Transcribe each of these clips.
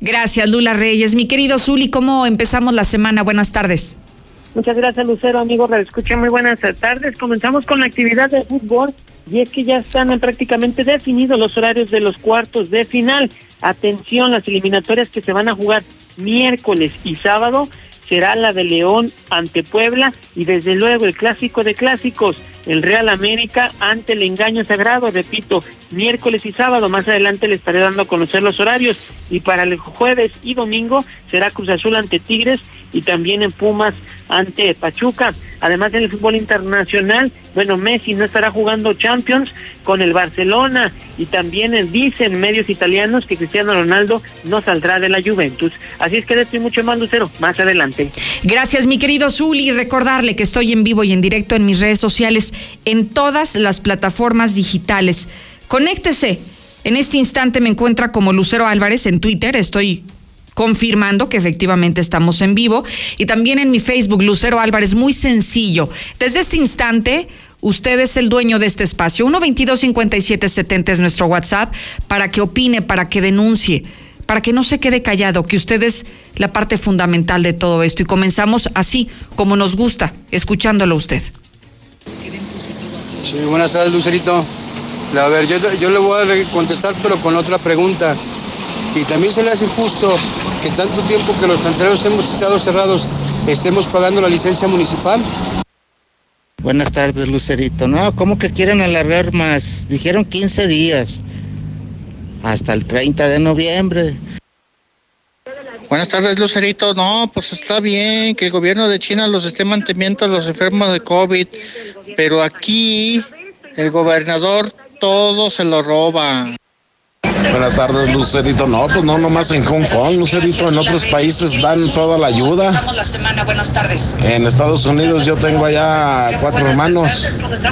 Gracias, Lula Reyes. Mi querido Zuli, ¿cómo empezamos la semana? Buenas tardes. Muchas gracias, Lucero, amigo. Escucha, muy buenas tardes. Comenzamos con la actividad de fútbol y es que ya están prácticamente definidos los horarios de los cuartos de final. Atención, las eliminatorias que se van a jugar miércoles y sábado será la de León ante Puebla y desde luego el clásico de clásicos, el Real América ante el engaño sagrado, repito, miércoles y sábado, más adelante le estaré dando a conocer los horarios y para el jueves y domingo será Cruz Azul ante Tigres y también en Pumas ante Pachuca. Además en el fútbol internacional, bueno, Messi no estará jugando Champions con el Barcelona y también dicen medios italianos que Cristiano Ronaldo no saldrá de la Juventus. Así es que estoy mucho más lucero más adelante. Gracias, mi querido Zuli. Recordarle que estoy en vivo y en directo en mis redes sociales en todas las plataformas digitales. Conéctese. En este instante me encuentra como Lucero Álvarez en Twitter. Estoy confirmando que efectivamente estamos en vivo. Y también en mi Facebook, Lucero Álvarez, muy sencillo. Desde este instante, usted es el dueño de este espacio. 122-5770 es nuestro WhatsApp para que opine, para que denuncie, para que no se quede callado, que usted es la parte fundamental de todo esto. Y comenzamos así, como nos gusta, escuchándolo usted. Sí, buenas tardes, Lucerito. A ver, yo, yo le voy a contestar, pero con otra pregunta. Y también se le hace justo que tanto tiempo que los santeros hemos estado cerrados estemos pagando la licencia municipal. Buenas tardes, Lucerito. No, ¿cómo que quieren alargar más? Dijeron 15 días, hasta el 30 de noviembre. Buenas tardes, Lucerito. No, pues está bien que el gobierno de China los esté manteniendo a los enfermos de COVID, pero aquí el gobernador todo se lo roba. Buenas tardes, Lucerito. No, pues no nomás en Hong Kong, Lucerito. En otros países dan toda la ayuda. la semana. Buenas tardes. En Estados Unidos yo tengo allá cuatro hermanos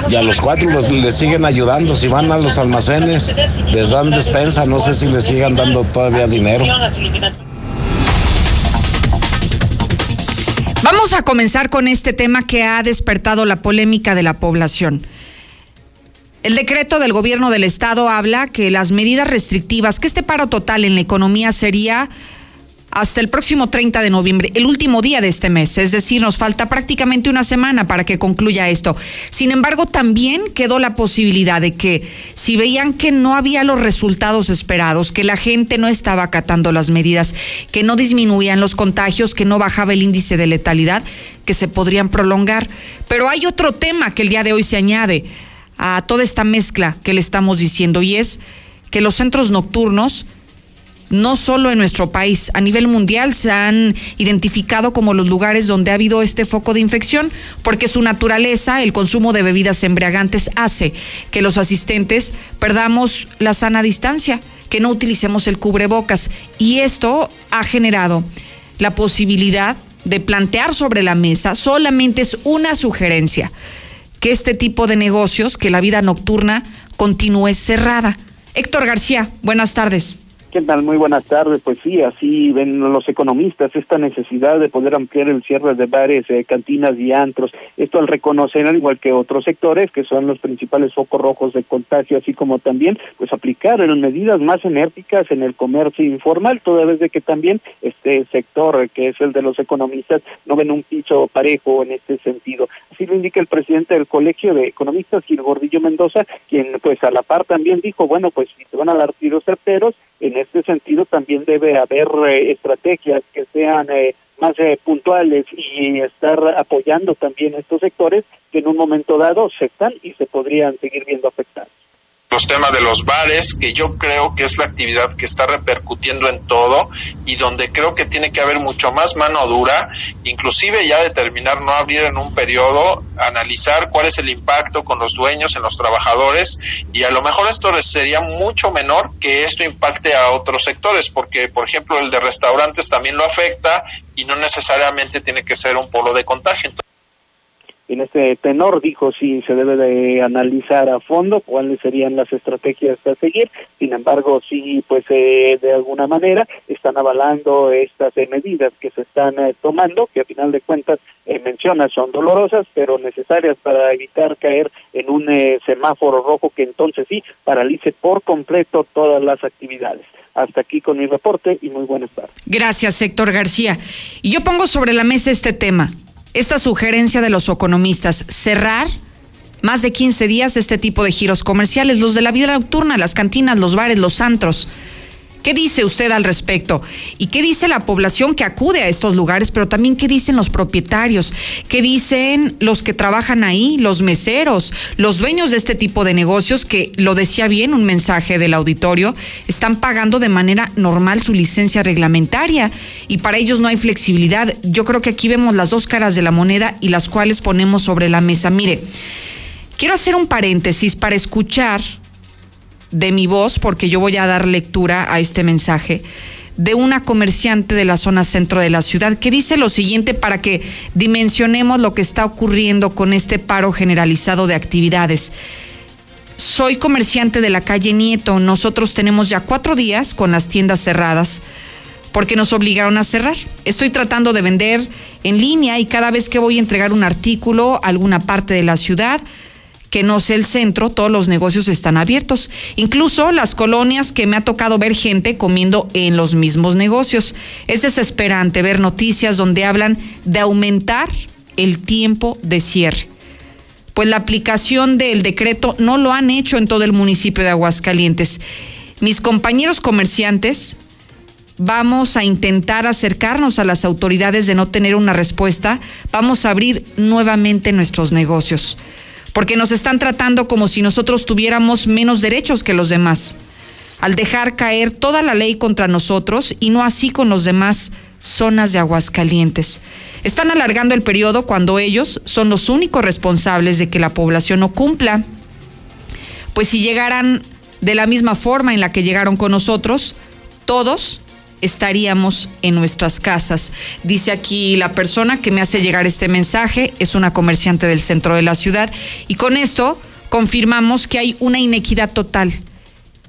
y a los cuatro los, les siguen ayudando. Si van a los almacenes, les dan despensa. No sé si les sigan dando todavía dinero. Vamos a comenzar con este tema que ha despertado la polémica de la población. El decreto del gobierno del estado habla que las medidas restrictivas, que este paro total en la economía sería hasta el próximo 30 de noviembre, el último día de este mes. Es decir, nos falta prácticamente una semana para que concluya esto. Sin embargo, también quedó la posibilidad de que si veían que no había los resultados esperados, que la gente no estaba acatando las medidas, que no disminuían los contagios, que no bajaba el índice de letalidad, que se podrían prolongar. Pero hay otro tema que el día de hoy se añade a toda esta mezcla que le estamos diciendo y es que los centros nocturnos, no solo en nuestro país, a nivel mundial se han identificado como los lugares donde ha habido este foco de infección, porque su naturaleza, el consumo de bebidas embriagantes, hace que los asistentes perdamos la sana distancia, que no utilicemos el cubrebocas. Y esto ha generado la posibilidad de plantear sobre la mesa, solamente es una sugerencia, que este tipo de negocios, que la vida nocturna continúe cerrada. Héctor García, buenas tardes. ¿Qué tal? Muy buenas tardes. Pues sí, así ven los economistas esta necesidad de poder ampliar el cierre de bares, eh, cantinas y antros. Esto al reconocer, al igual que otros sectores, que son los principales focos rojos de contagio, así como también, pues aplicar en medidas más enérgicas en el comercio informal, toda vez de que también este sector, que es el de los economistas, no ven un piso parejo en este sentido. Así lo indica el presidente del Colegio de Economistas, Gil Gordillo Mendoza, quien pues a la par también dijo, bueno, pues si te van a dar tiros certeros, en este sentido también debe haber eh, estrategias que sean eh, más eh, puntuales y estar apoyando también estos sectores que en un momento dado se están y se podrían seguir viendo afectados los temas de los bares, que yo creo que es la actividad que está repercutiendo en todo y donde creo que tiene que haber mucho más mano dura, inclusive ya determinar no abrir en un periodo, analizar cuál es el impacto con los dueños en los trabajadores y a lo mejor esto sería mucho menor que esto impacte a otros sectores, porque por ejemplo el de restaurantes también lo afecta y no necesariamente tiene que ser un polo de contagio en este tenor dijo si se debe de analizar a fondo cuáles serían las estrategias a seguir. Sin embargo, sí, pues eh, de alguna manera están avalando estas eh, medidas que se están eh, tomando, que a final de cuentas menciona son dolorosas, pero necesarias para evitar caer en un semáforo rojo que entonces sí paralice por completo todas las actividades. Hasta aquí con mi reporte y muy buenas tardes. Gracias, Héctor García. Y yo pongo sobre la mesa este tema, esta sugerencia de los economistas, cerrar más de 15 días este tipo de giros comerciales, los de la vida nocturna, las cantinas, los bares, los antros. ¿Qué dice usted al respecto? ¿Y qué dice la población que acude a estos lugares? Pero también qué dicen los propietarios, qué dicen los que trabajan ahí, los meseros, los dueños de este tipo de negocios que, lo decía bien un mensaje del auditorio, están pagando de manera normal su licencia reglamentaria y para ellos no hay flexibilidad. Yo creo que aquí vemos las dos caras de la moneda y las cuales ponemos sobre la mesa. Mire, quiero hacer un paréntesis para escuchar de mi voz, porque yo voy a dar lectura a este mensaje, de una comerciante de la zona centro de la ciudad que dice lo siguiente para que dimensionemos lo que está ocurriendo con este paro generalizado de actividades. Soy comerciante de la calle Nieto. Nosotros tenemos ya cuatro días con las tiendas cerradas porque nos obligaron a cerrar. Estoy tratando de vender en línea y cada vez que voy a entregar un artículo a alguna parte de la ciudad, que no sea el centro, todos los negocios están abiertos. Incluso las colonias que me ha tocado ver gente comiendo en los mismos negocios. Es desesperante ver noticias donde hablan de aumentar el tiempo de cierre. Pues la aplicación del decreto no lo han hecho en todo el municipio de Aguascalientes. Mis compañeros comerciantes vamos a intentar acercarnos a las autoridades de no tener una respuesta. Vamos a abrir nuevamente nuestros negocios porque nos están tratando como si nosotros tuviéramos menos derechos que los demás, al dejar caer toda la ley contra nosotros y no así con los demás zonas de Aguascalientes. Están alargando el periodo cuando ellos son los únicos responsables de que la población no cumpla. Pues si llegaran de la misma forma en la que llegaron con nosotros, todos estaríamos en nuestras casas. Dice aquí la persona que me hace llegar este mensaje, es una comerciante del centro de la ciudad, y con esto confirmamos que hay una inequidad total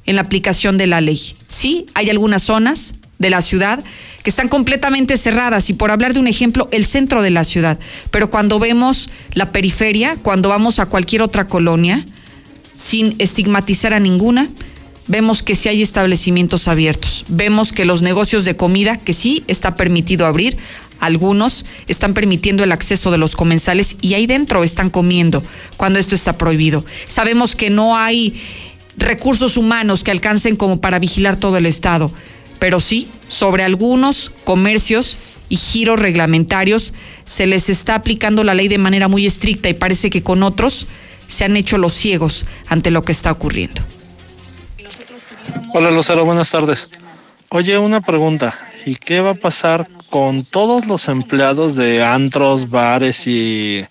en la aplicación de la ley. Sí, hay algunas zonas de la ciudad que están completamente cerradas y por hablar de un ejemplo, el centro de la ciudad. Pero cuando vemos la periferia, cuando vamos a cualquier otra colonia, sin estigmatizar a ninguna, vemos que sí hay establecimientos abiertos, vemos que los negocios de comida, que sí está permitido abrir, algunos están permitiendo el acceso de los comensales y ahí dentro están comiendo cuando esto está prohibido. Sabemos que no hay recursos humanos que alcancen como para vigilar todo el Estado, pero sí sobre algunos comercios y giros reglamentarios se les está aplicando la ley de manera muy estricta y parece que con otros se han hecho los ciegos ante lo que está ocurriendo. Hola Lucero, buenas tardes. Oye, una pregunta. ¿Y qué va a pasar con todos los empleados de antros, bares y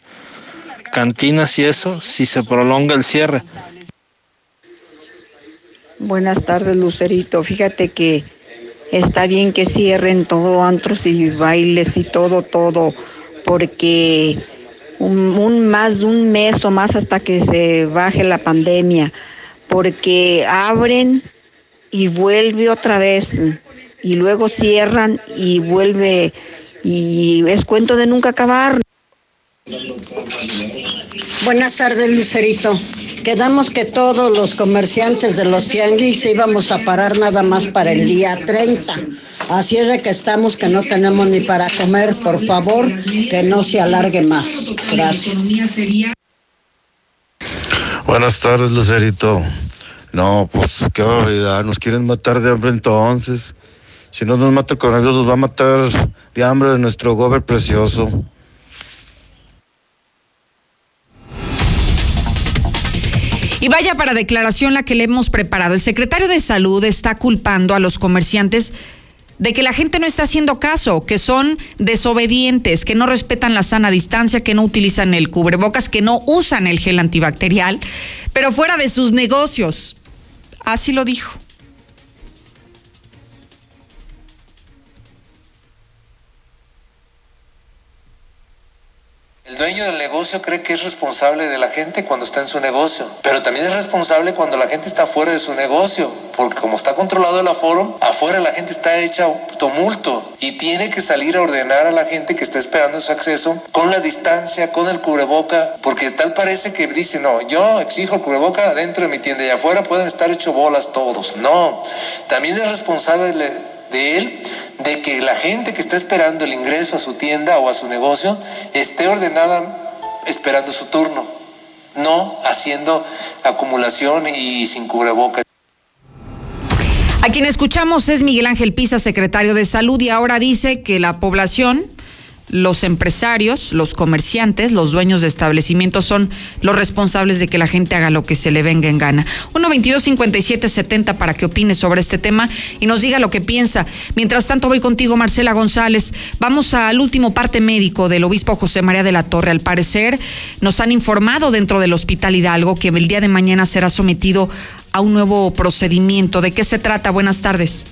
cantinas y eso si se prolonga el cierre? Buenas tardes, Lucerito. Fíjate que está bien que cierren todo antros y bailes y todo, todo, porque un, más de un mes o más hasta que se baje la pandemia, porque abren y vuelve otra vez y luego cierran y vuelve y es cuento de nunca acabar. Buenas tardes, Lucerito. Quedamos que todos los comerciantes de los tianguis íbamos a parar nada más para el día 30. Así es de que estamos que no tenemos ni para comer. Por favor, que no se alargue más. Gracias. Buenas tardes, Lucerito. No, pues qué barbaridad, nos quieren matar de hambre entonces. Si no nos mata el coronavirus, nos va a matar de hambre nuestro gober precioso. Y vaya para declaración la que le hemos preparado. El secretario de Salud está culpando a los comerciantes de que la gente no está haciendo caso, que son desobedientes, que no respetan la sana distancia, que no utilizan el cubrebocas, que no usan el gel antibacterial, pero fuera de sus negocios. Así lo dijo. El dueño del negocio cree que es responsable de la gente cuando está en su negocio, pero también es responsable cuando la gente está fuera de su negocio porque como está controlado el aforo, afuera la gente está hecha tumulto y tiene que salir a ordenar a la gente que está esperando su acceso con la distancia, con el cubreboca, porque tal parece que dice, no, yo exijo el cubreboca dentro de mi tienda y afuera pueden estar hecho bolas todos. No, también es responsable de él de que la gente que está esperando el ingreso a su tienda o a su negocio esté ordenada esperando su turno, no haciendo acumulación y sin cubrebocas. A quien escuchamos es Miguel Ángel Pisa, secretario de Salud, y ahora dice que la población, los empresarios, los comerciantes, los dueños de establecimientos son los responsables de que la gente haga lo que se le venga en gana. 1-22-57-70 para que opine sobre este tema y nos diga lo que piensa. Mientras tanto, voy contigo, Marcela González. Vamos al último parte médico del obispo José María de la Torre. Al parecer, nos han informado dentro del Hospital Hidalgo que el día de mañana será sometido a un nuevo procedimiento. ¿De qué se trata? Buenas tardes.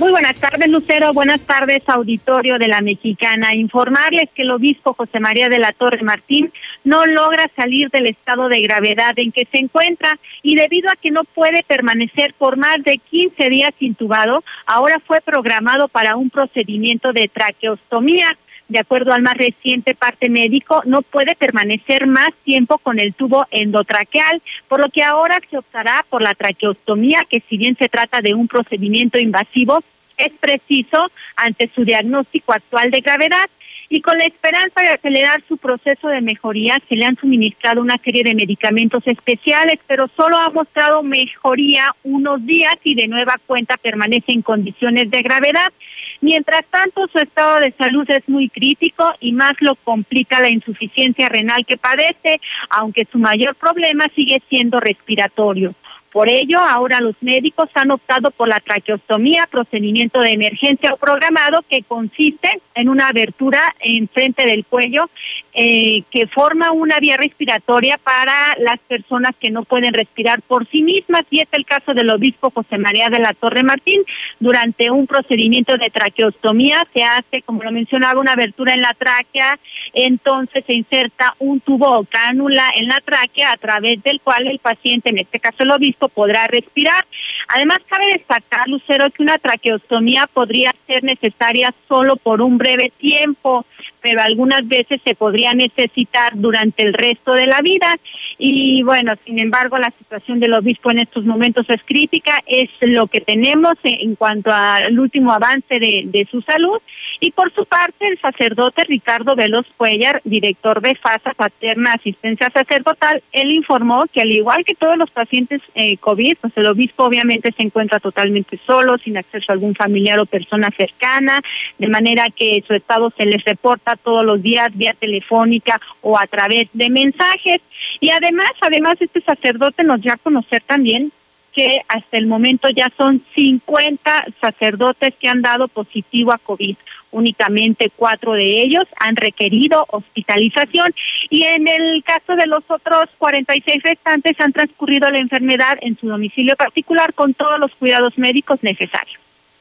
Muy buenas tardes, Lucero. Buenas tardes, auditorio de la Mexicana. Informarles que el obispo José María de la Torre Martín no logra salir del estado de gravedad en que se encuentra y debido a que no puede permanecer por más de 15 días intubado, ahora fue programado para un procedimiento de traqueostomía de acuerdo al más reciente parte médico, no puede permanecer más tiempo con el tubo endotraqueal, por lo que ahora se optará por la traqueostomía, que si bien se trata de un procedimiento invasivo, es preciso ante su diagnóstico actual de gravedad y con la esperanza de acelerar su proceso de mejoría, se le han suministrado una serie de medicamentos especiales, pero solo ha mostrado mejoría unos días y de nueva cuenta permanece en condiciones de gravedad. Mientras tanto, su estado de salud es muy crítico y más lo complica la insuficiencia renal que padece, aunque su mayor problema sigue siendo respiratorio. Por ello, ahora los médicos han optado por la traqueostomía, procedimiento de emergencia o programado que consiste en una abertura en frente del cuello eh, que forma una vía respiratoria para las personas que no pueden respirar por sí mismas y es el caso del obispo José María de la Torre Martín. Durante un procedimiento de traqueostomía se hace, como lo mencionaba, una abertura en la tráquea, entonces se inserta un tubo o cánula en la tráquea a través del cual el paciente, en este caso el obispo, podrá respirar. Además, cabe destacar, Lucero, que una traqueostomía podría ser necesaria solo por un breve tiempo, pero algunas veces se podría necesitar durante el resto de la vida. Y bueno, sin embargo, la situación del obispo en estos momentos es crítica, es lo que tenemos en cuanto al último avance de, su salud. Y por su parte, el sacerdote Ricardo Veloz Cuellar, director de FASA Paterna Asistencia Sacerdotal, él informó que al igual que todos los pacientes eh, COVID, pues el obispo obviamente se encuentra totalmente solo, sin acceso a algún familiar o persona cercana, de manera que su estado se les reporta todos los días vía telefónica o a través de mensajes. Y además, además este sacerdote nos dio a conocer también que hasta el momento ya son 50 sacerdotes que han dado positivo a COVID. Únicamente cuatro de ellos han requerido hospitalización y en el caso de los otros 46 restantes han transcurrido la enfermedad en su domicilio particular con todos los cuidados médicos necesarios.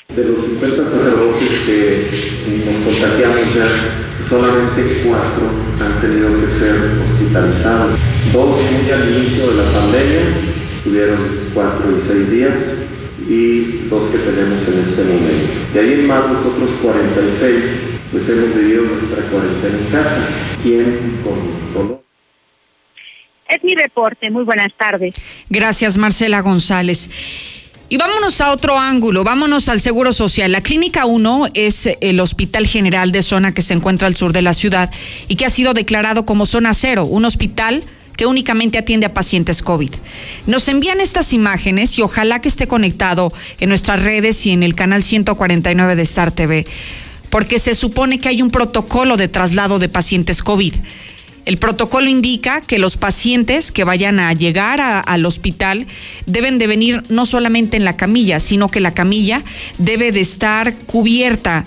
De los 50 sacerdotes que nos contagiamos ya, solamente cuatro han tenido que ser hospitalizados. Dos muy al inicio de la pandemia, tuvieron cuatro y seis días, y dos que tenemos en este momento. De ahí en más, nosotros 46, pues hemos vivido nuestra cuarentena en casa. ¿Quién con dolor? Es mi reporte. Muy buenas tardes. Gracias, Marcela González. Y vámonos a otro ángulo, vámonos al Seguro Social. La Clínica 1 es el Hospital General de Zona que se encuentra al sur de la ciudad y que ha sido declarado como zona cero, un hospital que únicamente atiende a pacientes COVID. Nos envían estas imágenes y ojalá que esté conectado en nuestras redes y en el canal 149 de Star TV, porque se supone que hay un protocolo de traslado de pacientes COVID. El protocolo indica que los pacientes que vayan a llegar al hospital deben de venir no solamente en la camilla, sino que la camilla debe de estar cubierta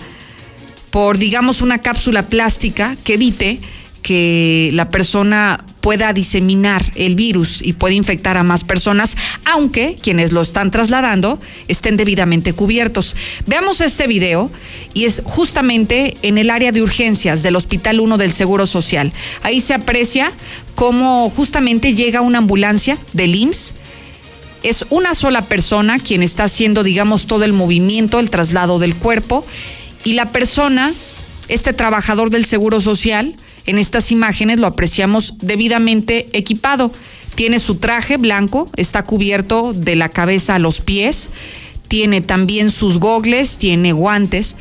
por, digamos, una cápsula plástica que evite que la persona pueda diseminar el virus y puede infectar a más personas, aunque quienes lo están trasladando estén debidamente cubiertos. Veamos este video y es justamente en el área de urgencias del Hospital 1 del Seguro Social. Ahí se aprecia cómo justamente llega una ambulancia del IMSS es una sola persona quien está haciendo, digamos, todo el movimiento, el traslado del cuerpo, y la persona, este trabajador del Seguro Social, en estas imágenes lo apreciamos debidamente equipado. Tiene su traje blanco, está cubierto de la cabeza a los pies, tiene también sus gogles, tiene guantes,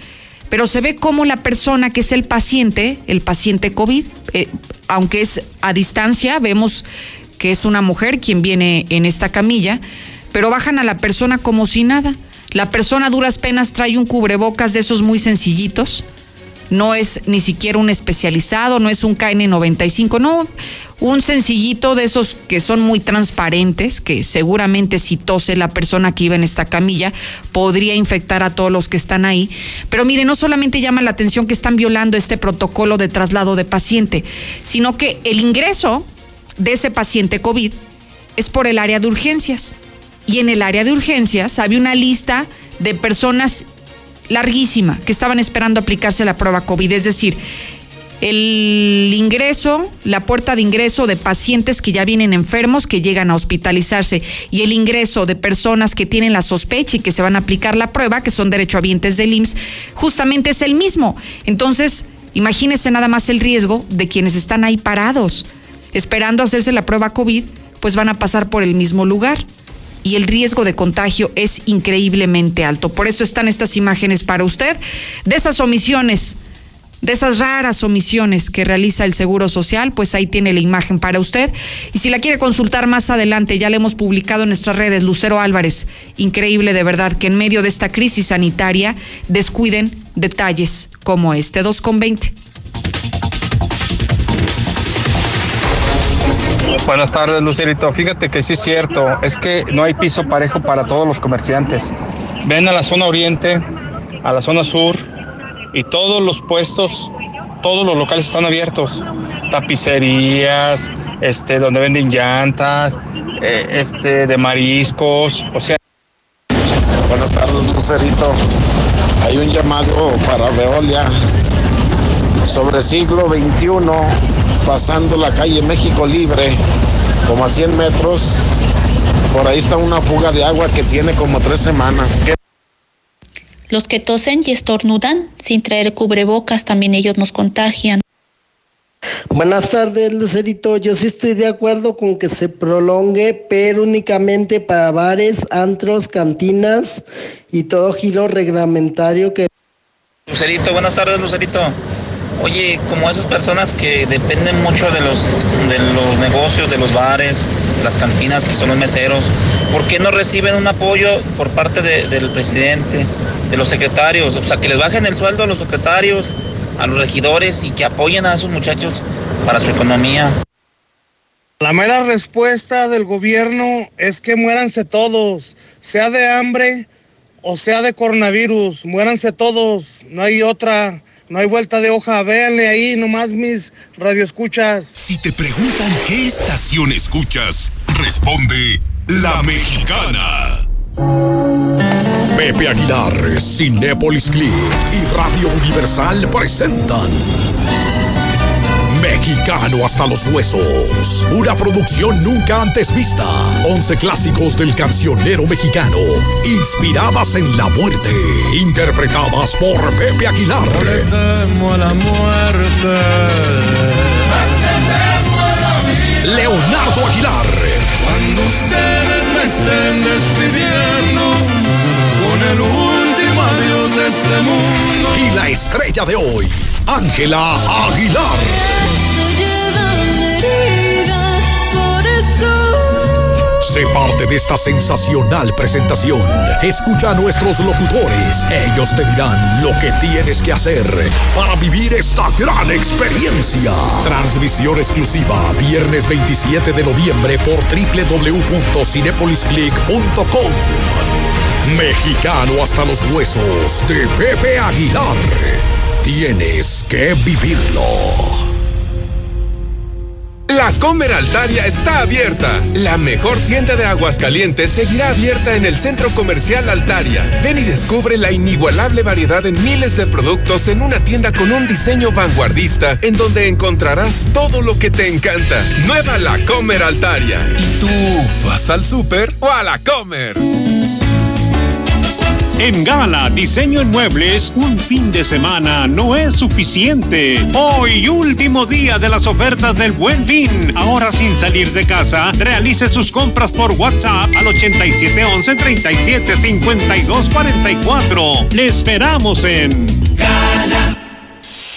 pero se ve como la persona que es el paciente, el paciente COVID, eh, aunque es a distancia, vemos que es una mujer quien viene en esta camilla, pero bajan a la persona como si nada. La persona a duras penas trae un cubrebocas de esos muy sencillitos. No es ni siquiera un especializado, no es un KN95, no, un sencillito de esos que son muy transparentes, que seguramente si tose la persona que iba en esta camilla podría infectar a todos los que están ahí. Pero mire, no solamente llama la atención que están violando este protocolo de traslado de paciente, sino que el ingreso de ese paciente COVID es por el área de urgencias. Y en el área de urgencias había una lista de personas larguísima que estaban esperando aplicarse la prueba COVID. Es decir, el ingreso, la puerta de ingreso de pacientes que ya vienen enfermos, que llegan a hospitalizarse, y el ingreso de personas que tienen la sospecha y que se van a aplicar la prueba, que son derechohabientes del IMSS, justamente es el mismo. Entonces, imagínense nada más el riesgo de quienes están ahí parados esperando hacerse la prueba COVID, pues van a pasar por el mismo lugar. Y el riesgo de contagio es increíblemente alto. Por eso están estas imágenes para usted de esas omisiones, de esas raras omisiones que realiza el Seguro Social, pues ahí tiene la imagen para usted. Y si la quiere consultar más adelante, ya la hemos publicado en nuestras redes, Lucero Álvarez. Increíble de verdad que en medio de esta crisis sanitaria descuiden detalles como este. 2 Buenas tardes, Lucerito. Fíjate que sí es cierto, es que no hay piso parejo para todos los comerciantes. Ven a la zona oriente, a la zona sur y todos los puestos, todos los locales están abiertos. Tapicerías, este, donde venden llantas, eh, este, de mariscos, o sea. Buenas tardes, Lucerito. Hay un llamado para Veolia sobre siglo XXI pasando la calle México Libre, como a 100 metros. Por ahí está una fuga de agua que tiene como tres semanas. Los que tosen y estornudan sin traer cubrebocas, también ellos nos contagian. Buenas tardes, Lucerito. Yo sí estoy de acuerdo con que se prolongue, pero únicamente para bares, antros, cantinas y todo giro reglamentario que... Lucerito, buenas tardes, Lucerito. Oye, como esas personas que dependen mucho de los, de los negocios, de los bares, las cantinas que son los meseros, ¿por qué no reciben un apoyo por parte del presidente, de los secretarios? O sea, que les bajen el sueldo a los secretarios, a los regidores y que apoyen a esos muchachos para su economía. La mera respuesta del gobierno es que muéranse todos, sea de hambre o sea de coronavirus, muéranse todos, no hay otra. No hay vuelta de hoja, véanle ahí nomás mis radioescuchas. Si te preguntan qué estación escuchas, responde La Mexicana. Pepe Aguilar, Cinépolis Click y Radio Universal presentan Mexicano hasta los huesos. Una producción nunca antes vista. Once clásicos del cancionero mexicano. Inspiradas en la muerte. Interpretadas por Pepe Aguilar. a la muerte. Leonardo Aguilar. Cuando ustedes me estén despidiendo con el de este mundo. Y la estrella de hoy, Ángela Aguilar. Sé parte de esta sensacional presentación. Escucha a nuestros locutores. Ellos te dirán lo que tienes que hacer para vivir esta gran experiencia. Transmisión exclusiva viernes 27 de noviembre por www.cinepolisclick.com. Mexicano hasta los huesos de Pepe Aguilar. Tienes que vivirlo. La Comer Altaria está abierta. La mejor tienda de Aguascalientes seguirá abierta en el Centro Comercial Altaria. Ven y descubre la inigualable variedad en miles de productos en una tienda con un diseño vanguardista en donde encontrarás todo lo que te encanta. Nueva La Comer Altaria. ¿Y tú vas al súper o a la Comer? En Gala Diseño en Muebles, un fin de semana no es suficiente. Hoy, último día de las ofertas del Buen Fin. Ahora sin salir de casa, realice sus compras por WhatsApp al 8711 37 52 44. Le esperamos en Gala.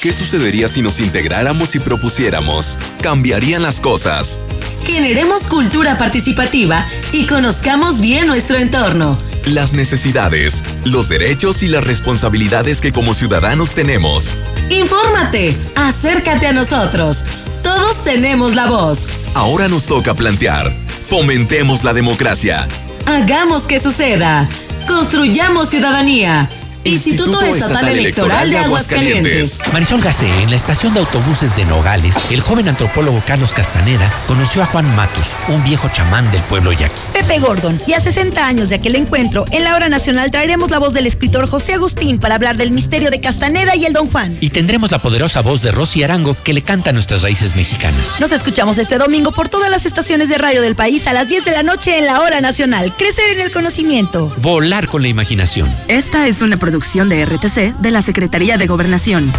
¿Qué sucedería si nos integráramos y propusiéramos? Cambiarían las cosas. Generemos cultura participativa y conozcamos bien nuestro entorno las necesidades, los derechos y las responsabilidades que como ciudadanos tenemos. Infórmate, acércate a nosotros. Todos tenemos la voz. Ahora nos toca plantear. Fomentemos la democracia. Hagamos que suceda. Construyamos ciudadanía. Instituto, Estatal, Electoral, de Aguascalientes. Marisol Gacé, en la estación de autobuses de Nogales, el joven antropólogo Carlos Castaneda conoció a Juan Matus, un viejo chamán del pueblo yaqui. Pepe Gordon, y a 60 años de aquel encuentro, en la hora nacional traeremos la voz del escritor José Agustín para hablar del misterio de Castaneda y el Don Juan. Y tendremos la poderosa voz de Rosy Arango que le canta a nuestras raíces mexicanas. Nos escuchamos este domingo por todas las estaciones de radio del país a las 10 de la noche en la hora nacional. Crecer en el conocimiento. Volar con la imaginación. Esta es una producción de RTC de la Secretaría de Gobernación.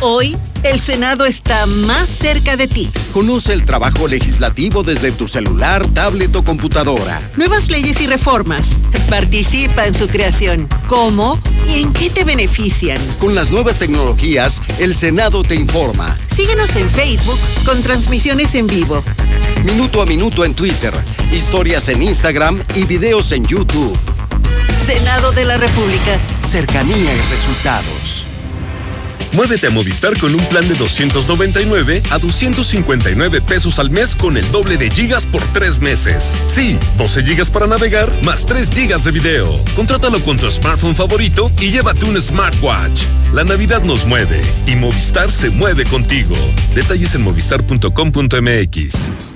Hoy, el Senado está más cerca de ti. Conoce el trabajo legislativo desde tu celular, tablet o computadora. Nuevas leyes y reformas. Participa en su creación. ¿Cómo y en qué te benefician? Con las nuevas tecnologías, el Senado te informa. Síguenos en Facebook con transmisiones en vivo. Minuto a minuto en Twitter, historias en Instagram y videos en YouTube. Senado de la República. Cercanía y resultados. Muévete a Movistar con un plan de 299 a 259 pesos al mes con el doble de gigas por tres meses. Sí, 12 gigas para navegar más 3 gigas de video. Contrátalo con tu smartphone favorito y llévate un smartwatch. La Navidad nos mueve y Movistar se mueve contigo. Detalles en movistar.com.mx.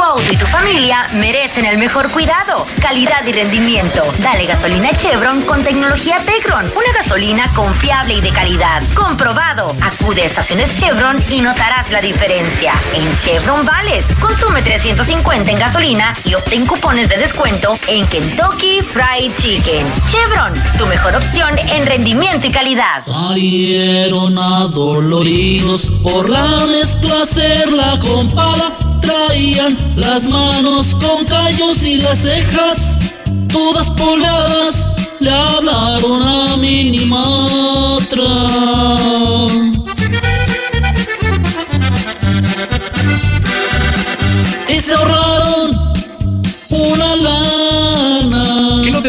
Tu auto y tu familia merecen el mejor cuidado, calidad y rendimiento. Dale gasolina Chevron con tecnología Tecron. Una gasolina confiable y de calidad. Comprobado. Acude a estaciones Chevron y notarás la diferencia. En Chevron Vales, consume 350 en gasolina y obtén cupones de descuento en Kentucky Fried Chicken. Chevron, tu mejor opción en rendimiento y calidad. Salieron adoloridos por la mezcla hacerla con pala traían las manos con callos y las cejas todas polvadas le hablaron a Minimatra. Y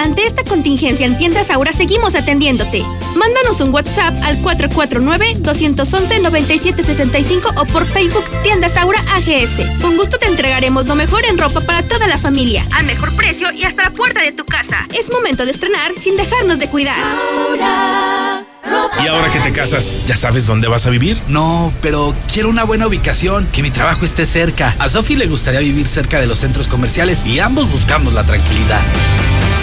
Ante esta contingencia en tiendas Aura seguimos atendiéndote. Mándanos un WhatsApp al 449-211-9765 o por Facebook Tiendas Aura AGS. Con gusto te entregaremos lo mejor en ropa para toda la familia, al mejor precio y hasta la puerta de tu casa. Es momento de estrenar sin dejarnos de cuidar. ¿Y ahora que te casas, ya sabes dónde vas a vivir? No, pero quiero una buena ubicación, que mi trabajo esté cerca. A Sofi le gustaría vivir cerca de los centros comerciales y ambos buscamos la tranquilidad.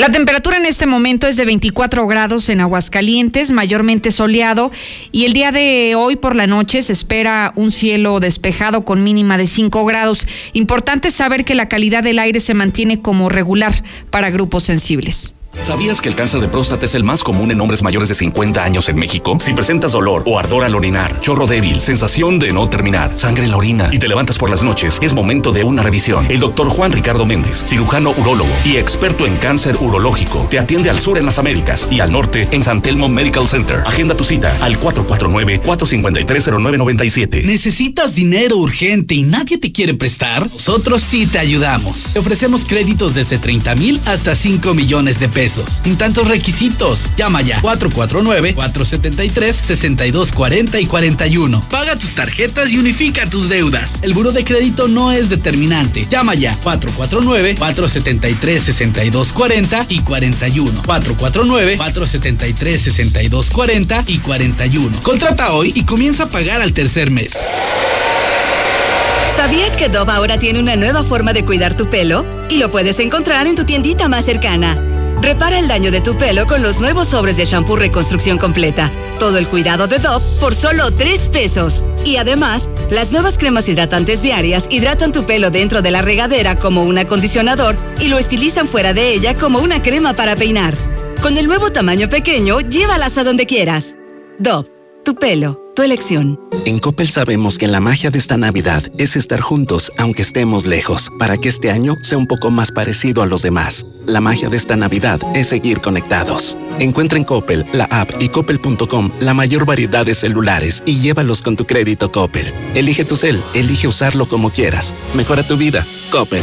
La temperatura en este momento es de 24 grados en Aguascalientes, mayormente soleado, y el día de hoy por la noche se espera un cielo despejado con mínima de 5 grados. Importante saber que la calidad del aire se mantiene como regular para grupos sensibles. ¿Sabías que el cáncer de próstata es el más común en hombres mayores de 50 años en México? Si presentas dolor o ardor al orinar, chorro débil, sensación de no terminar, sangre en la orina y te levantas por las noches, es momento de una revisión. El doctor Juan Ricardo Méndez, cirujano urólogo y experto en cáncer urológico, te atiende al sur en las Américas y al norte en San Telmo Medical Center. Agenda tu cita al 449-453-0997. ¿Necesitas dinero urgente y nadie te quiere prestar? Nosotros sí te ayudamos. Te ofrecemos créditos desde 30 mil hasta 5 millones de pesos sin tantos requisitos. Llama ya 449-473-6240 y 41. Paga tus tarjetas y unifica tus deudas. El buro de crédito no es determinante. Llama ya 449-473-6240 y 41. 449-473-6240 y 41. Contrata hoy y comienza a pagar al tercer mes. ¿Sabías que Dove ahora tiene una nueva forma de cuidar tu pelo? Y lo puedes encontrar en tu tiendita más cercana. Repara el daño de tu pelo con los nuevos sobres de shampoo Reconstrucción Completa. Todo el cuidado de Dove por solo 3 pesos. Y además, las nuevas cremas hidratantes diarias hidratan tu pelo dentro de la regadera como un acondicionador y lo estilizan fuera de ella como una crema para peinar. Con el nuevo tamaño pequeño, llévalas a donde quieras. Dove, tu pelo elección. En Coppel sabemos que la magia de esta Navidad es estar juntos aunque estemos lejos, para que este año sea un poco más parecido a los demás. La magia de esta Navidad es seguir conectados. Encuentra en Coppel, la app y coppel.com la mayor variedad de celulares y llévalos con tu crédito Coppel. Elige tu cel, elige usarlo como quieras. Mejora tu vida. Coppel.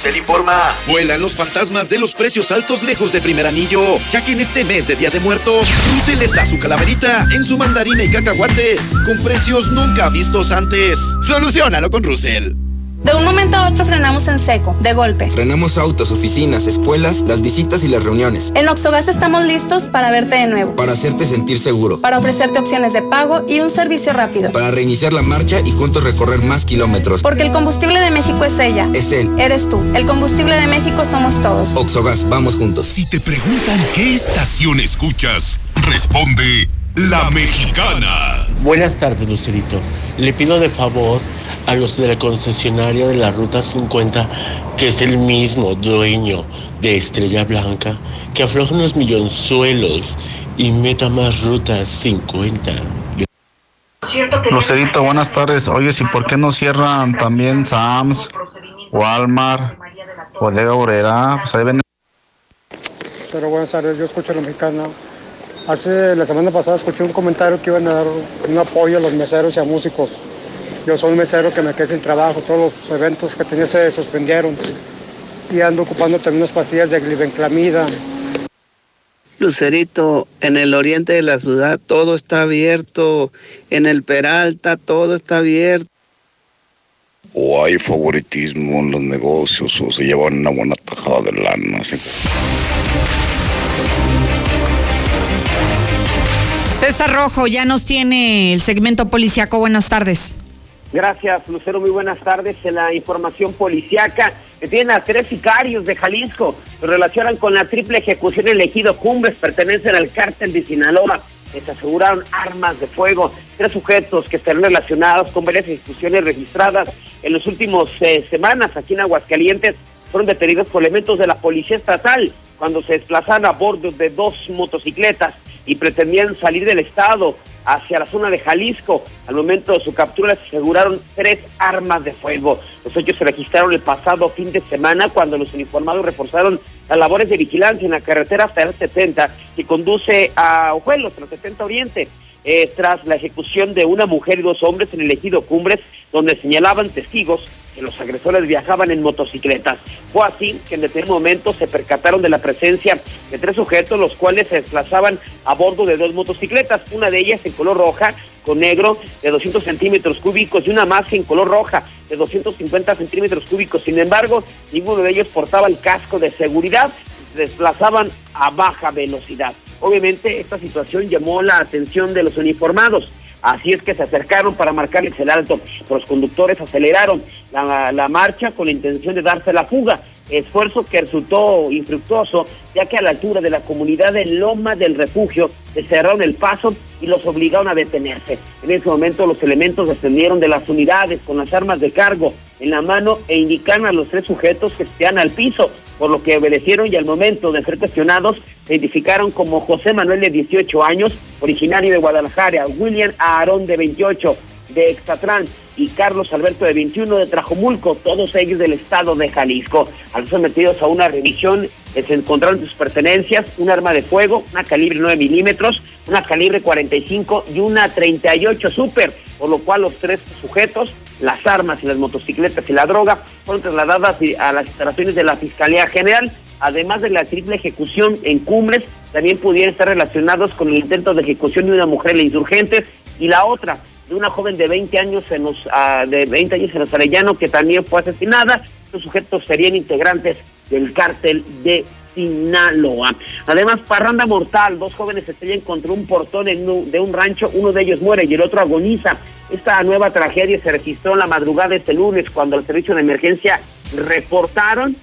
Russell informa. Vuelan los fantasmas de los precios altos lejos de primer anillo, ya que en este mes de Día de Muertos, Russell les da su calaverita en su mandarina y cacahuates, con precios nunca vistos antes. Solucionalo con Russell. De un momento a otro frenamos en seco, de golpe. Frenamos autos, oficinas, escuelas, las visitas y las reuniones. En Oxogas estamos listos para verte de nuevo. Para hacerte sentir seguro. Para ofrecerte opciones de pago y un servicio rápido. Para reiniciar la marcha y juntos recorrer más kilómetros. Porque el combustible de México es ella. Es él. Eres tú. El combustible de México somos todos. Oxogas, vamos juntos. Si te preguntan qué estación escuchas, responde La Mexicana. Buenas tardes, Lucerito. Le pido de favor a los de la concesionaria de la Ruta 50, que es el mismo dueño de Estrella Blanca, que afloje unos millonzuelos y meta más Ruta 50. Lucerito, buenas tardes. Oye, ¿y por qué no cierran también Sams, Walmart, Bodega Obrera? Pues ahí venden Pero buenas tardes, yo escucho a la mexicana. Hace la semana pasada escuché un comentario que iban a dar un apoyo a los meseros y a músicos. Yo soy un mesero que me quedé sin trabajo, todos los eventos que tenía se suspendieron y ando ocupando también unas pastillas de glibenclamida. Lucerito, en el oriente de la ciudad todo está abierto, en el Peralta todo está abierto. O hay favoritismo en los negocios o se llevan una buena tajada de lana. ¿sí? César Rojo ya nos tiene el segmento policiaco. Buenas tardes. Gracias, Lucero. Muy buenas tardes. En la información policiaca, tienen a tres sicarios de Jalisco. Lo relacionan con la triple ejecución elegido Cumbres, pertenecen al cártel de Sinaloa. Les aseguraron armas de fuego. Tres sujetos que están relacionados con varias ejecuciones registradas en las últimas eh, semanas aquí en Aguascalientes fueron detenidos por elementos de la Policía Estatal cuando se desplazaban a bordo de dos motocicletas y pretendían salir del estado hacia la zona de Jalisco. Al momento de su captura se aseguraron tres armas de fuego. Los hechos se registraron el pasado fin de semana cuando los uniformados reforzaron las labores de vigilancia en la carretera hasta el 70 que conduce a Ojuelos, el 70 Oriente. Eh, tras la ejecución de una mujer y dos hombres en el ejido Cumbres, donde señalaban testigos los agresores viajaban en motocicletas. Fue así que en determinado momento se percataron de la presencia de tres sujetos, los cuales se desplazaban a bordo de dos motocicletas, una de ellas en color roja con negro de 200 centímetros cúbicos y una más en color roja de 250 centímetros cúbicos. Sin embargo, ninguno de ellos portaba el casco de seguridad, se desplazaban a baja velocidad. Obviamente esta situación llamó la atención de los uniformados. Así es que se acercaron para marcarles el alto. Los conductores aceleraron la, marcha con la intención de darse la fuga esfuerzo que resultó infructuoso, ya que a la altura de la comunidad de Loma del Refugio se cerraron el paso y los obligaron a detenerse. En ese momento los elementos descendieron de las unidades con las armas de cargo en la mano e indicaron a los tres sujetos que estaban al piso, por lo que obedecieron y al momento de ser cuestionados se identificaron como José Manuel de 18 años, originario de Guadalajara, William Aarón de 28, de Exatrán y Carlos Alberto de 21 de Trajomulco, todos ellos del estado de Jalisco. Al ser sometidos a una revisión, se encontraron sus pertenencias, un arma de fuego, una calibre 9 milímetros, una calibre 45 y una 38 super, por lo cual los tres sujetos, las armas y las motocicletas y la droga fueron trasladadas a las instalaciones de la Fiscalía General además de la triple ejecución en Cumbres, también pudieran estar relacionados con el intento de ejecución de una mujer en insurgentes y la otra, de una joven de 20 años en los, uh, de 20 años en los Arellano que también fue asesinada. Estos sujetos serían integrantes del cártel de Sinaloa. Además, parranda mortal, dos jóvenes se estrellan contra un portón en de un rancho, uno de ellos muere y el otro agoniza. Esta nueva tragedia se registró en la madrugada de este lunes cuando el servicio de emergencia reportaron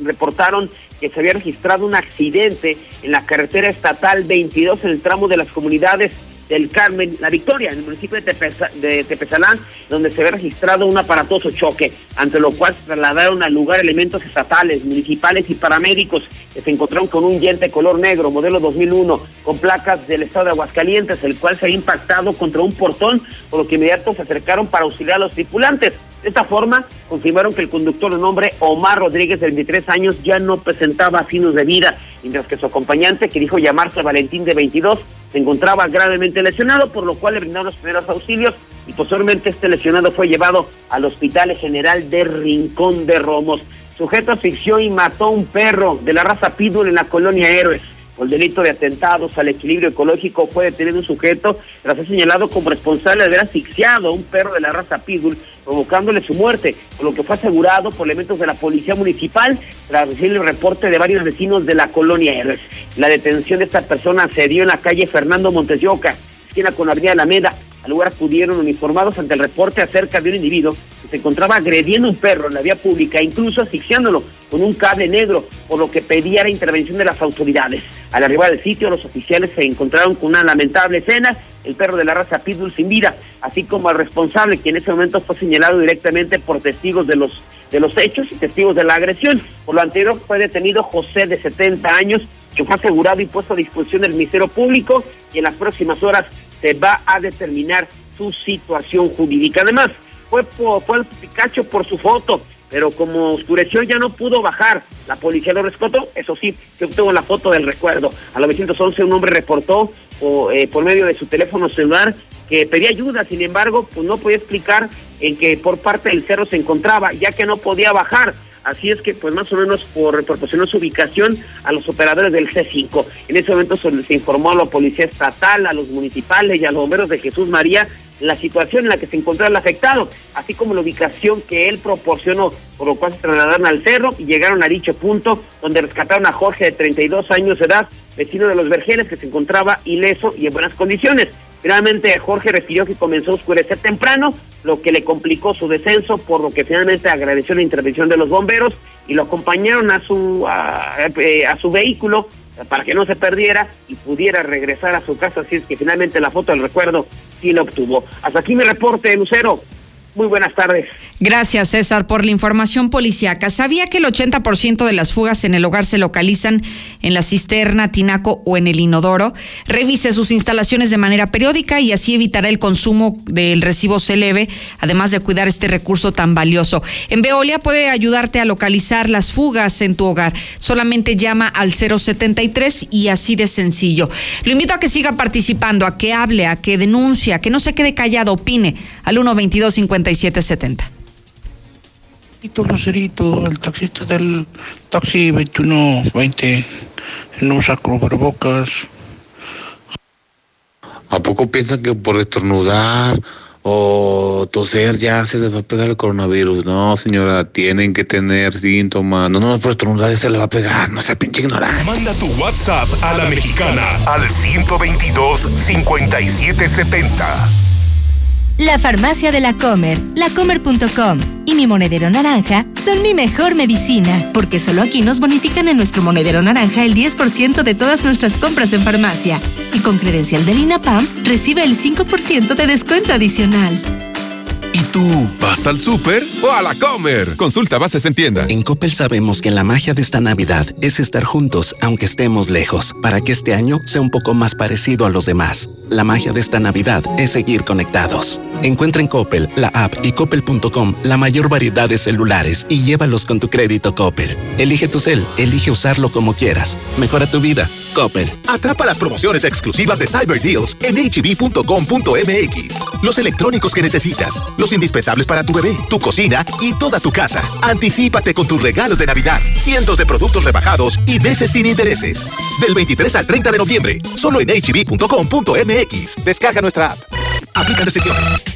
reportaron que se había registrado un accidente en la carretera estatal 22 en el tramo de las comunidades del Carmen, La Victoria, en el municipio de, de Tepezalán, donde se ve registrado un aparatoso choque, ante lo cual se trasladaron al lugar elementos estatales, municipales y paramédicos que se encontraron con un yente color negro, modelo 2001, con placas del estado de Aguascalientes, el cual se ha impactado contra un portón, por lo que inmediato se acercaron para auxiliar a los tripulantes. De esta forma, confirmaron que el conductor de nombre Omar Rodríguez, de 23 años, ya no presentaba signos de vida, mientras que su acompañante, que dijo llamarse Valentín, de 22, se encontraba gravemente lesionado, por lo cual le brindaron los primeros auxilios y posteriormente este lesionado fue llevado al Hospital General de Rincón de Romos. Sujeto asfixió y mató a un perro de la raza Pitbull en la colonia Héroes. Por el delito de atentados al equilibrio ecológico fue detenido un sujeto tras ser señalado como responsable de haber asfixiado a un perro de la raza Pitbull, provocándole su muerte, por lo que fue asegurado por elementos de la policía municipal tras recibir el reporte de varios vecinos de la colonia. La detención de esta persona se dio en la calle Fernando Montesioca, esquina con Avenida Alameda, al lugar acudieron uniformados ante el reporte acerca de un individuo que se encontraba agrediendo un perro en la vía pública, incluso asfixiándolo con un cable negro, por lo que pedía la intervención de las autoridades. Al arribar al sitio, los oficiales se encontraron con una lamentable escena, el perro de la raza Pitbull sin vida, así como al responsable, que en ese momento fue señalado directamente por testigos de los de los hechos y testigos de la agresión. Por lo anterior fue detenido José de 70 años, que fue asegurado y puesto a disposición del Ministerio Público y en las próximas horas se va a determinar su situación jurídica. Además, fue, fue el Picacho por su foto, pero como oscureció ya no pudo bajar. La policía lo rescató, eso sí, que obtuvo la foto del recuerdo. A la 911 un hombre reportó eh, por medio de su teléfono celular que pedía ayuda, sin embargo, pues no podía explicar en que por parte del cerro se encontraba, ya que no podía bajar. Así es que, pues más o menos, por proporcionó su ubicación a los operadores del C5. En ese momento se les informó a la policía estatal, a los municipales y a los bomberos de Jesús María la situación en la que se encontraba el afectado, así como la ubicación que él proporcionó, por lo cual se trasladaron al cerro y llegaron a dicho punto, donde rescataron a Jorge de 32 años de edad, vecino de los Vergeles, que se encontraba ileso y en buenas condiciones. Finalmente Jorge refirió que comenzó a oscurecer temprano, lo que le complicó su descenso, por lo que finalmente agradeció la intervención de los bomberos y lo acompañaron a su, a, eh, su vehículo para que no se perdiera y pudiera regresar a su casa. Así es que finalmente la foto del recuerdo sí la obtuvo. Hasta aquí mi reporte, Lucero. Muy buenas tardes. Gracias, César, por la información policiaca. ¿Sabía que el 80% de las fugas en el hogar se localizan en la cisterna, tinaco o en el inodoro? Revise sus instalaciones de manera periódica y así evitará el consumo del recibo celeve, además de cuidar este recurso tan valioso. En Veolia puede ayudarte a localizar las fugas en tu hogar. Solamente llama al 073 y así de sencillo. Lo invito a que siga participando, a que hable, a que denuncie, a que no se quede callado, opine al 122 50 5770. Lucerito, el taxista del taxi 2120 no usa cubrebocas. ¿A poco piensan que por estornudar o toser ya se les va a pegar el coronavirus? No, señora, tienen que tener síntomas. No, no, por estornudar se le va a pegar. No sea pinche ignorante. Manda tu WhatsApp a la mexicana al 122 5770. La farmacia de la Comer, lacomer.com y mi monedero naranja son mi mejor medicina, porque solo aquí nos bonifican en nuestro monedero naranja el 10% de todas nuestras compras en farmacia. Y con credencial del INAPAM recibe el 5% de descuento adicional. ¿Y tú vas al súper o a la comer? Consulta bases en tienda. En Coppel sabemos que la magia de esta Navidad es estar juntos aunque estemos lejos, para que este año sea un poco más parecido a los demás. La magia de esta Navidad es seguir conectados. Encuentra en Coppel, la app y coppel.com la mayor variedad de celulares y llévalos con tu crédito Coppel. Elige tu cel, elige usarlo como quieras. Mejora tu vida. Coppel. Atrapa las promociones exclusivas de Cyber Deals en hb.com.mx. Los electrónicos que necesitas, los indispensables para tu bebé, tu cocina y toda tu casa. Anticípate con tus regalos de Navidad. Cientos de productos rebajados y meses sin intereses. Del 23 al 30 de noviembre, solo en hb.com.mx. Descarga nuestra app. Aplica restricciones.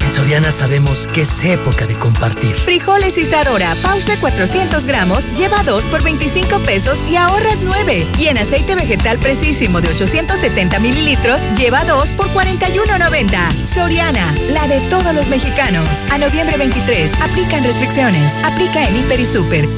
En Soriana sabemos que es época de compartir. Frijoles y Zarora, pausa 400 gramos, lleva 2 por 25 pesos y ahorras 9. Y en aceite vegetal precisísimo de 870 mililitros, lleva 2 por 41.90. Soriana, la de todos los mexicanos. A noviembre 23, aplican restricciones. Aplica en Hiper y Super.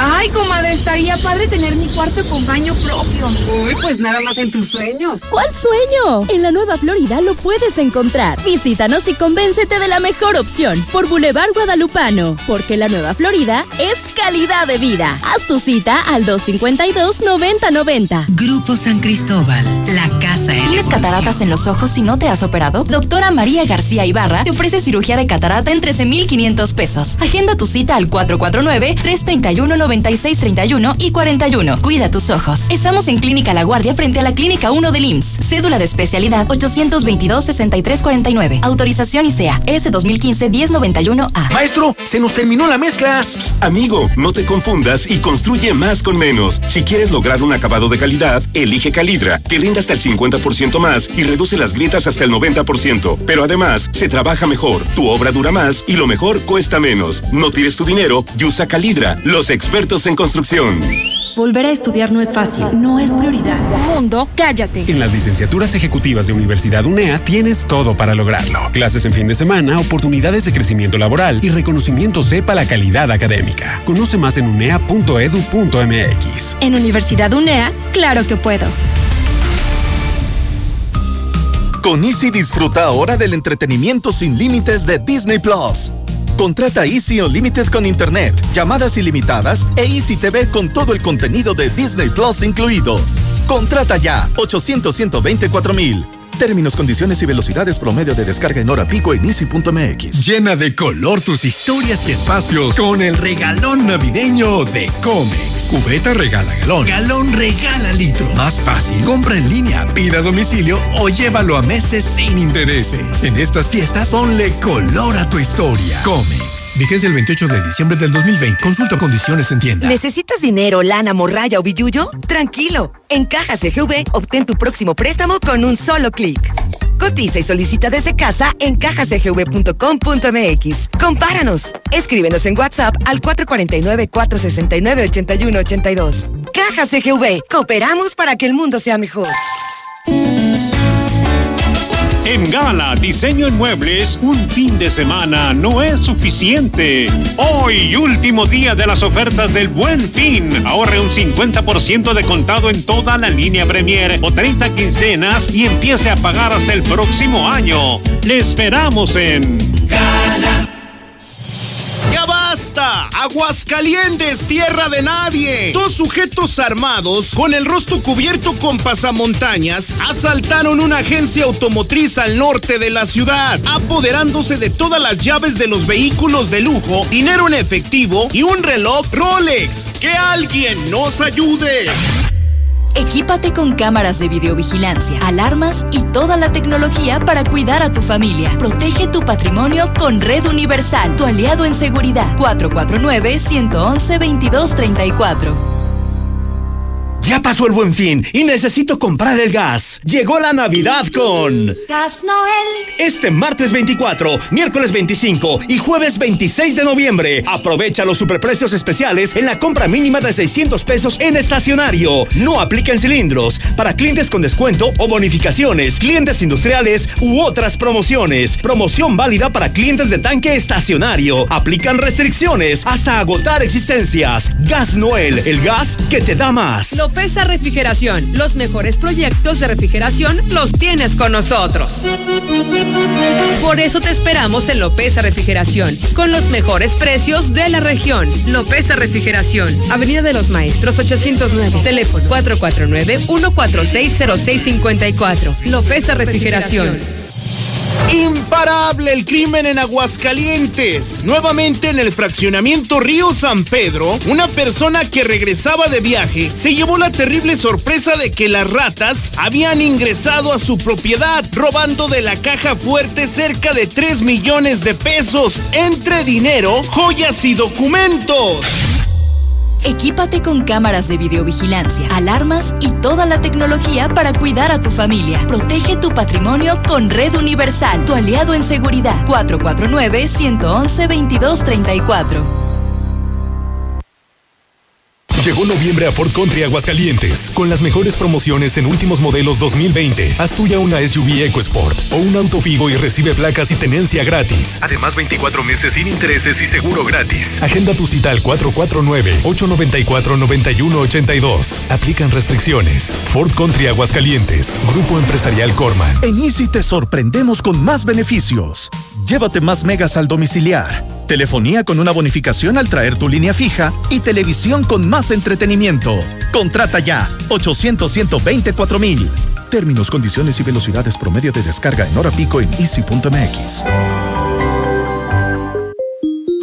Ay, comadre, estaría padre tener mi cuarto con baño propio. Uy, pues nada más en tus sueños. ¿Cuál sueño? En la Nueva Florida lo puedes encontrar. Visítanos y convéncete de la mejor opción por Boulevard Guadalupano, porque la Nueva Florida es calidad de vida. Haz tu cita al 252-9090. Grupo San Cristóbal, la ¿Tienes cataratas en los ojos si no te has operado? Doctora María García Ibarra te ofrece cirugía de catarata en 13,500 pesos. Agenda tu cita al 449 331 9631 y 41. Cuida tus ojos. Estamos en Clínica La Guardia frente a la Clínica 1 del IMSS. Cédula de especialidad 822-6349. Autorización ICEA S 2015-1091A. Maestro, se nos terminó la mezcla. Amigo, no te confundas y construye más con menos. Si quieres lograr un acabado de calidad, elige Calidra, que rinde hasta el 50% más y reduce las grietas hasta el 90%. Pero además, se trabaja mejor, tu obra dura más y lo mejor cuesta menos. No tires tu dinero y usa Calidra, los expertos en construcción. Volver a estudiar no es fácil, no es prioridad. Mundo, cállate. En las licenciaturas ejecutivas de Universidad UNEA tienes todo para lograrlo. Clases en fin de semana, oportunidades de crecimiento laboral y reconocimiento sepa la calidad académica. Conoce más en unea.edu.mx. En Universidad UNEA, claro que puedo. Con Easy disfruta ahora del entretenimiento sin límites de Disney Plus. Contrata Easy Unlimited con Internet, llamadas ilimitadas e Easy TV con todo el contenido de Disney Plus incluido. Contrata ya 800 124 mil. Términos, condiciones y velocidades promedio de descarga en hora pico en easy.mx. Llena de color tus historias y espacios con el regalón navideño de Comex. Cubeta regala galón. Galón regala litro. Más fácil. Compra en línea, pida a domicilio o llévalo a meses sin intereses. En estas fiestas, ponle color a tu historia. Comex. Vigencia el 28 de diciembre del 2020. Consulta condiciones en tienda. ¿Necesitas dinero, lana, morralla o billuyo? Tranquilo. En Caja CGV, obtén tu próximo préstamo con un solo clic. Cotiza y solicita desde casa en cajasgv.com.mx. Compáranos. Escríbenos en WhatsApp al 449-469-8182. Caja CGV. Cooperamos para que el mundo sea mejor. En Gala Diseño en Muebles, un fin de semana no es suficiente. Hoy, último día de las ofertas del Buen Fin. Ahorre un 50% de contado en toda la línea Premier o 30 quincenas y empiece a pagar hasta el próximo año. Le esperamos en Gala. Aguascalientes, tierra de nadie. Dos sujetos armados con el rostro cubierto con pasamontañas asaltaron una agencia automotriz al norte de la ciudad, apoderándose de todas las llaves de los vehículos de lujo, dinero en efectivo y un reloj Rolex. ¡Que alguien nos ayude! Equípate con cámaras de videovigilancia, alarmas y toda la tecnología para cuidar a tu familia. Protege tu patrimonio con Red Universal, tu aliado en seguridad. 449-111-2234. Ya pasó el buen fin y necesito comprar el gas. Llegó la Navidad con Gas Noel. Este martes 24, miércoles 25 y jueves 26 de noviembre. Aprovecha los superprecios especiales en la compra mínima de 600 pesos en estacionario. No aplica en cilindros. Para clientes con descuento o bonificaciones, clientes industriales u otras promociones. Promoción válida para clientes de tanque estacionario. Aplican restricciones hasta agotar existencias. Gas Noel, el gas que te da más. Lopesa Refrigeración. Los mejores proyectos de refrigeración los tienes con nosotros. Por eso te esperamos en Lopesa Refrigeración, con los mejores precios de la región. Lopesa Refrigeración, Avenida de los Maestros 809, teléfono 449-1460654. Lopesa Refrigeración. Imparable el crimen en Aguascalientes. Nuevamente en el fraccionamiento Río San Pedro, una persona que regresaba de viaje se llevó la terrible sorpresa de que las ratas habían ingresado a su propiedad, robando de la caja fuerte cerca de 3 millones de pesos entre dinero, joyas y documentos. Equípate con cámaras de videovigilancia, alarmas y toda la tecnología para cuidar a tu familia. Protege tu patrimonio con Red Universal, tu aliado en seguridad. 449-111-2234. Llegó noviembre a Ford Country Aguascalientes con las mejores promociones en últimos modelos 2020. Haz tuya una SUV EcoSport o un auto Figo y recibe placas y tenencia gratis. Además, 24 meses sin intereses y seguro gratis. Agenda tu cita al 449-894-9182. Aplican restricciones. Ford Country Aguascalientes. Grupo Empresarial Corman. En Easy te sorprendemos con más beneficios. Llévate más megas al domiciliar, telefonía con una bonificación al traer tu línea fija y televisión con más entretenimiento. Contrata ya 800 124 mil. Términos, condiciones y velocidades promedio de descarga en hora pico en easy.mx.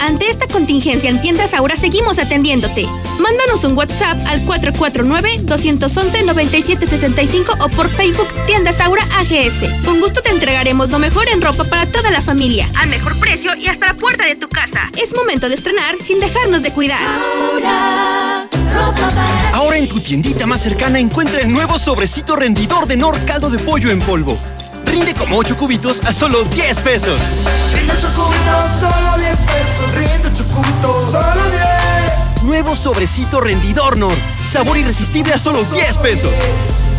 Ante esta contingencia en tiendas Aura seguimos atendiéndote. Mándanos un WhatsApp al 449-211-9765 o por Facebook Tiendas Aura AGS. Con gusto te entregaremos lo mejor en ropa para toda la familia, al mejor precio y hasta la puerta de tu casa. Es momento de estrenar sin dejarnos de cuidar. Ahora en tu tiendita más cercana encuentra el nuevo sobrecito rendidor de Nor Caldo de Pollo en polvo. Rinde como 8 cubitos a solo 10 pesos. Rinde 8 cubitos, solo 10 pesos. Rinde 8 cubitos, solo 10. Nuevo sobrecito rendidor Nor. Sabor irresistible a solo 10 pesos.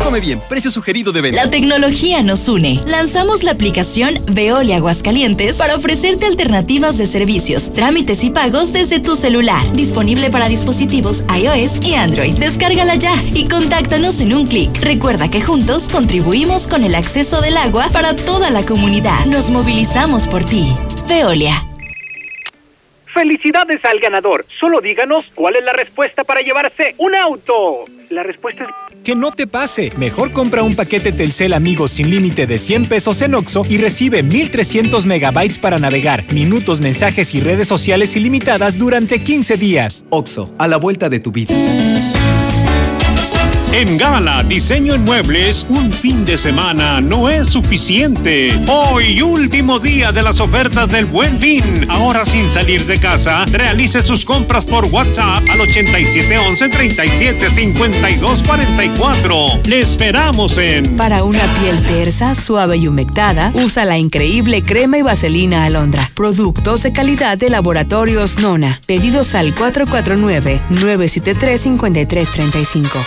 Come bien, precio sugerido de venta. La tecnología nos une. Lanzamos la aplicación Veolia Aguascalientes para ofrecerte alternativas de servicios, trámites y pagos desde tu celular. Disponible para dispositivos iOS y Android. Descárgala ya y contáctanos en un clic. Recuerda que juntos contribuimos con el acceso del agua para toda la comunidad. Nos movilizamos por ti. Veolia. ¡Felicidades al ganador! Solo díganos cuál es la respuesta para llevarse un auto. La respuesta es... Que no te pase. Mejor compra un paquete Telcel Amigos sin límite de 100 pesos en Oxo y recibe 1300 megabytes para navegar, minutos, mensajes y redes sociales ilimitadas durante 15 días. Oxo, a la vuelta de tu vida. En Gala Diseño en Muebles, un fin de semana no es suficiente. Hoy, último día de las ofertas del Buen Fin. Ahora sin salir de casa, realice sus compras por WhatsApp al 8711 375244. Le esperamos en Para una piel tersa, suave y humectada, usa la increíble crema y vaselina alondra. Productos de calidad de laboratorios Nona. Pedidos al 449 973 5335.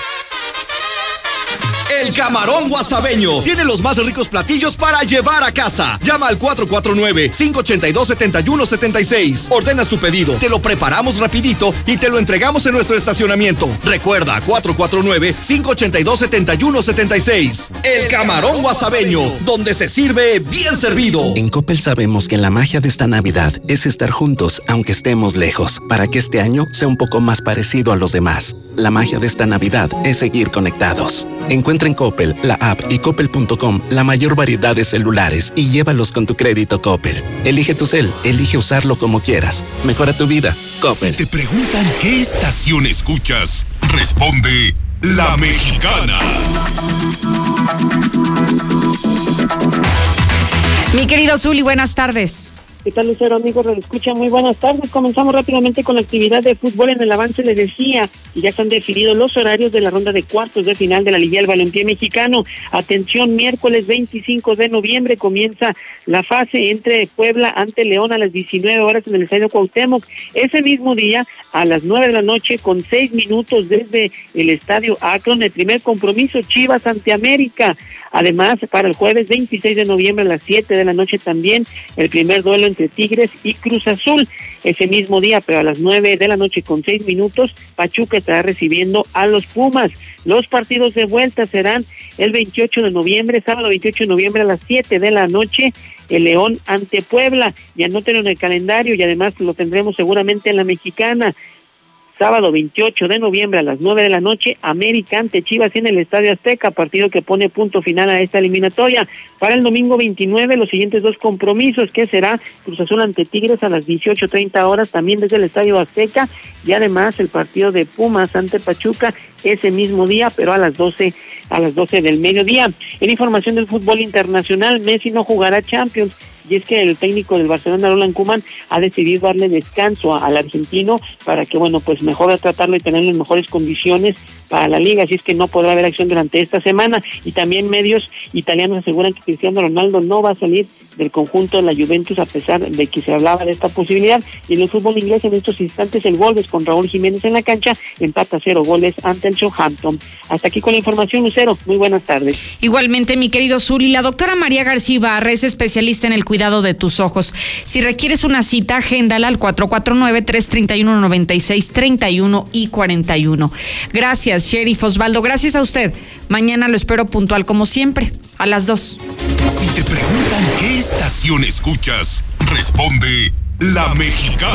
El camarón guasabeño tiene los más ricos platillos para llevar a casa. Llama al 449-582-7176. Ordenas tu pedido, te lo preparamos rapidito y te lo entregamos en nuestro estacionamiento. Recuerda, 449-582-7176. El camarón guasabeño, donde se sirve bien servido. En Coppel sabemos que la magia de esta Navidad es estar juntos aunque estemos lejos, para que este año sea un poco más parecido a los demás. La magia de esta Navidad es seguir conectados. Encuentra en Coppel, la app y coppel.com la mayor variedad de celulares y llévalos con tu crédito Coppel. Elige tu cel, elige usarlo como quieras. Mejora tu vida. Coppel. Si te preguntan qué estación escuchas, responde La Mexicana. Mi querido Zuli, buenas tardes. ¿Qué tal, Lucero, amigos? Escucha, muy buenas tardes. Comenzamos rápidamente con la actividad de fútbol. En el avance le decía, y ya se han definido los horarios de la ronda de cuartos de final de la Liga del Balompié Mexicano. Atención, miércoles 25 de noviembre comienza la fase entre Puebla ante León a las 19 horas en el Estadio Cuauhtémoc. Ese mismo día, a las 9 de la noche, con seis minutos desde el Estadio Akron, el primer compromiso Chivas ante América. Además, para el jueves 26 de noviembre a las 7 de la noche también, el primer duelo entre Tigres y Cruz Azul. Ese mismo día, pero a las 9 de la noche con seis minutos, Pachuca estará recibiendo a los Pumas. Los partidos de vuelta serán el 28 de noviembre, sábado 28 de noviembre a las 7 de la noche, el León ante Puebla. Ya no en el calendario y además lo tendremos seguramente en la mexicana sábado 28 de noviembre a las 9 de la noche, América ante Chivas en el Estadio Azteca, partido que pone punto final a esta eliminatoria. Para el domingo 29, los siguientes dos compromisos, que será Cruz Azul ante Tigres a las 18.30 horas, también desde el Estadio Azteca, y además el partido de Pumas ante Pachuca ese mismo día, pero a las 12 a las 12 del mediodía. En información del fútbol internacional, Messi no jugará Champions y es que el técnico del Barcelona, Roland Kuman, ha decidido darle descanso al argentino para que, bueno, pues mejor tratarlo y tener las mejores condiciones para la liga, así es que no podrá haber acción durante esta semana. Y también medios italianos aseguran que Cristiano Ronaldo no va a salir del conjunto de la Juventus a pesar de que se hablaba de esta posibilidad. Y en el fútbol inglés en estos instantes el Wolves con Raúl Jiménez en la cancha empata cero goles ante el Southampton. Hasta aquí con la información, Lucero. Muy buenas tardes. Igualmente, mi querido Zuli, la doctora María García Barra es especialista en el cuidado de tus ojos. Si requieres una cita, agéndala al 449-331-9631 y 41. Gracias, Sheriff Osvaldo. Gracias a usted. Mañana lo espero puntual como siempre, a las 2. Si te preguntan qué estación escuchas, responde La Mexicana.